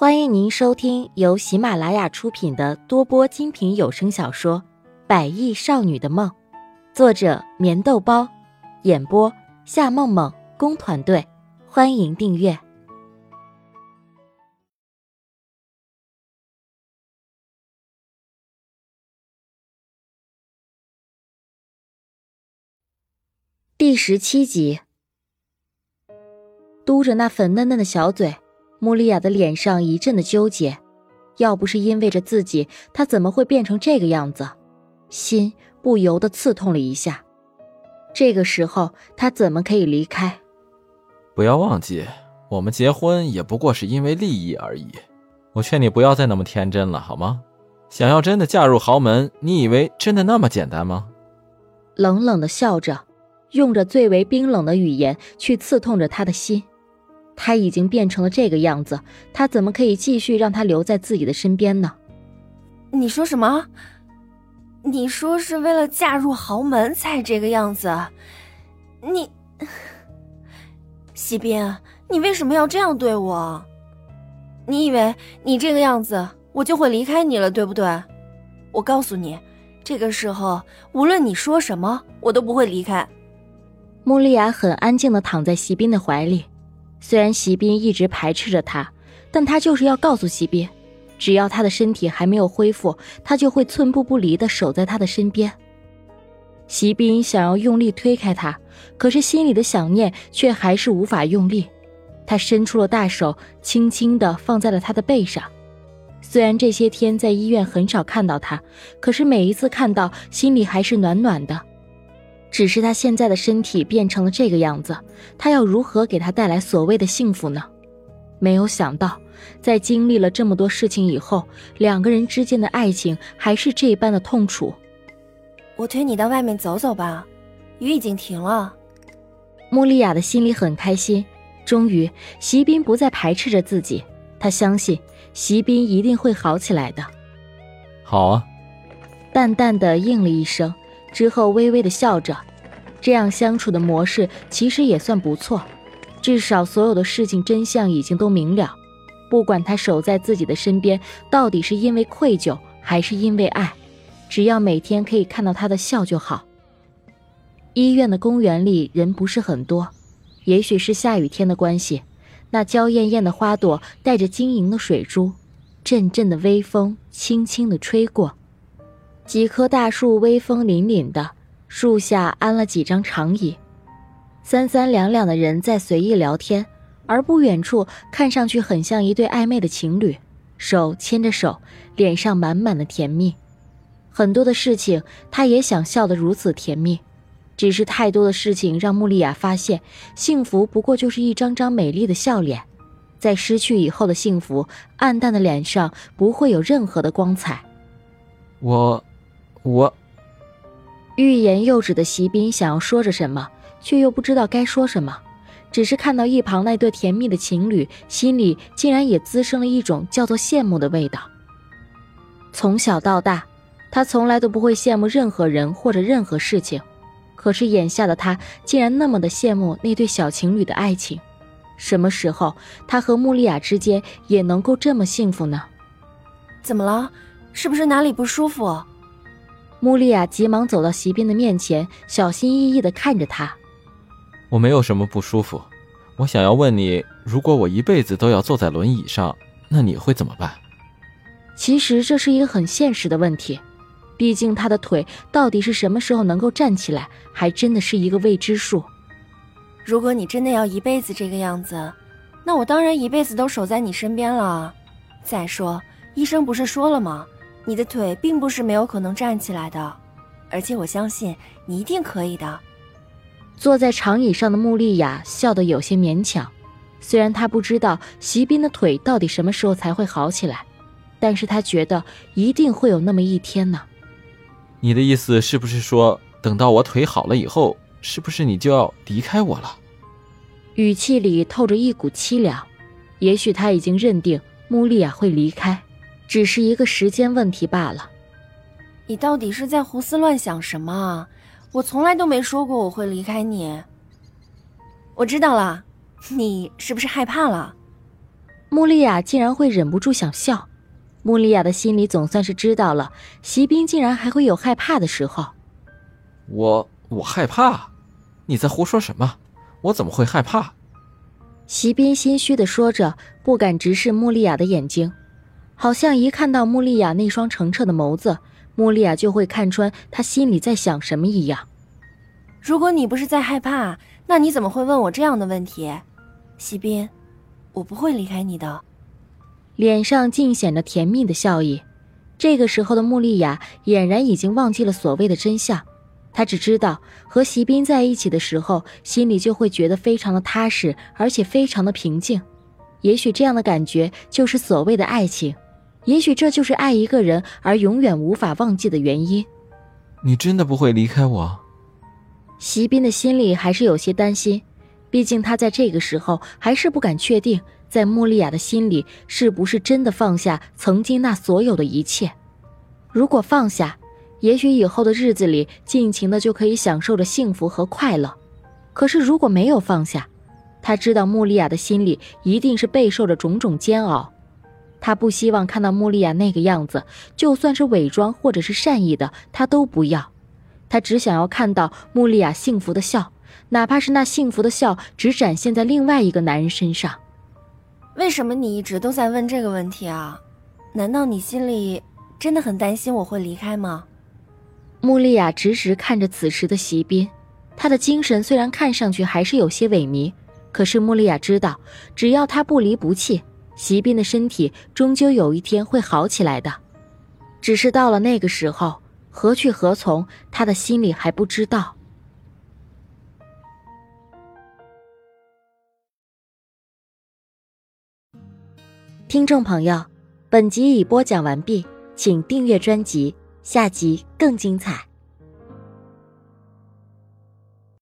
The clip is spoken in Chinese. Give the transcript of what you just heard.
欢迎您收听由喜马拉雅出品的多播精品有声小说《百亿少女的梦》，作者：棉豆包，演播：夏梦梦工团队。欢迎订阅第十七集。嘟着那粉嫩嫩的小嘴。穆丽亚的脸上一阵的纠结，要不是因为着自己，她怎么会变成这个样子？心不由得刺痛了一下。这个时候，她怎么可以离开？不要忘记，我们结婚也不过是因为利益而已。我劝你不要再那么天真了，好吗？想要真的嫁入豪门，你以为真的那么简单吗？冷冷的笑着，用着最为冰冷的语言去刺痛着他的心。他已经变成了这个样子，他怎么可以继续让他留在自己的身边呢？你说什么？你说是为了嫁入豪门才这个样子？你，西边，你为什么要这样对我？你以为你这个样子我就会离开你了，对不对？我告诉你，这个时候无论你说什么，我都不会离开。穆丽亚很安静的躺在席斌的怀里。虽然席斌一直排斥着他，但他就是要告诉席斌，只要他的身体还没有恢复，他就会寸步不离地守在他的身边。席斌想要用力推开他，可是心里的想念却还是无法用力。他伸出了大手，轻轻地放在了他的背上。虽然这些天在医院很少看到他，可是每一次看到，心里还是暖暖的。只是他现在的身体变成了这个样子，他要如何给他带来所谓的幸福呢？没有想到，在经历了这么多事情以后，两个人之间的爱情还是这般的痛楚。我推你到外面走走吧，雨已经停了。穆丽亚的心里很开心，终于席斌不再排斥着自己，她相信席斌一定会好起来的。好啊，淡淡的应了一声。之后微微的笑着，这样相处的模式其实也算不错，至少所有的事情真相已经都明了。不管他守在自己的身边，到底是因为愧疚还是因为爱，只要每天可以看到他的笑就好。医院的公园里人不是很多，也许是下雨天的关系，那娇艳艳的花朵带着晶莹的水珠，阵阵的微风轻轻的吹过。几棵大树威风凛凛的，树下安了几张长椅，三三两两的人在随意聊天，而不远处看上去很像一对暧昧的情侣，手牵着手，脸上满满的甜蜜。很多的事情，他也想笑得如此甜蜜，只是太多的事情让穆丽亚发现，幸福不过就是一张张美丽的笑脸，在失去以后的幸福，暗淡的脸上不会有任何的光彩。我。我欲言又止的席斌想要说着什么，却又不知道该说什么，只是看到一旁那对甜蜜的情侣，心里竟然也滋生了一种叫做羡慕的味道。从小到大，他从来都不会羡慕任何人或者任何事情，可是眼下的他竟然那么的羡慕那对小情侣的爱情。什么时候他和穆丽亚之间也能够这么幸福呢？怎么了？是不是哪里不舒服？穆丽亚急忙走到席斌的面前，小心翼翼地看着他。我没有什么不舒服，我想要问你，如果我一辈子都要坐在轮椅上，那你会怎么办？其实这是一个很现实的问题，毕竟他的腿到底是什么时候能够站起来，还真的是一个未知数。如果你真的要一辈子这个样子，那我当然一辈子都守在你身边了。再说，医生不是说了吗？你的腿并不是没有可能站起来的，而且我相信你一定可以的。坐在长椅上的穆丽亚笑得有些勉强，虽然她不知道席斌的腿到底什么时候才会好起来，但是她觉得一定会有那么一天呢。你的意思是不是说，等到我腿好了以后，是不是你就要离开我了？语气里透着一股凄凉，也许他已经认定穆丽亚会离开。只是一个时间问题罢了。你到底是在胡思乱想什么？我从来都没说过我会离开你。我知道了，你是不是害怕了？穆丽亚竟然会忍不住想笑。穆丽亚的心里总算是知道了，席斌竟然还会有害怕的时候。我我害怕？你在胡说什么？我怎么会害怕？席斌心虚的说着，不敢直视穆丽亚的眼睛，好像一看到穆丽亚那双澄澈的眸子，穆丽亚就会看穿他心里在想什么一样。如果你不是在害怕，那你怎么会问我这样的问题？席斌，我不会离开你的。脸上尽显着甜蜜的笑意。这个时候的穆丽亚俨然已经忘记了所谓的真相。她只知道和席斌在一起的时候，心里就会觉得非常的踏实，而且非常的平静。也许这样的感觉就是所谓的爱情，也许这就是爱一个人而永远无法忘记的原因。你真的不会离开我？席斌的心里还是有些担心，毕竟他在这个时候还是不敢确定，在穆丽亚的心里是不是真的放下曾经那所有的一切。如果放下，也许以后的日子里，尽情的就可以享受着幸福和快乐。可是如果没有放下，他知道穆丽亚的心里一定是备受着种种煎熬。他不希望看到穆丽亚那个样子，就算是伪装或者是善意的，他都不要。他只想要看到穆丽亚幸福的笑，哪怕是那幸福的笑只展现在另外一个男人身上。为什么你一直都在问这个问题啊？难道你心里真的很担心我会离开吗？穆丽亚直直看着此时的席斌，他的精神虽然看上去还是有些萎靡，可是穆丽亚知道，只要他不离不弃，席斌的身体终究有一天会好起来的。只是到了那个时候，何去何从，他的心里还不知道。听众朋友，本集已播讲完毕，请订阅专辑。下集更精彩。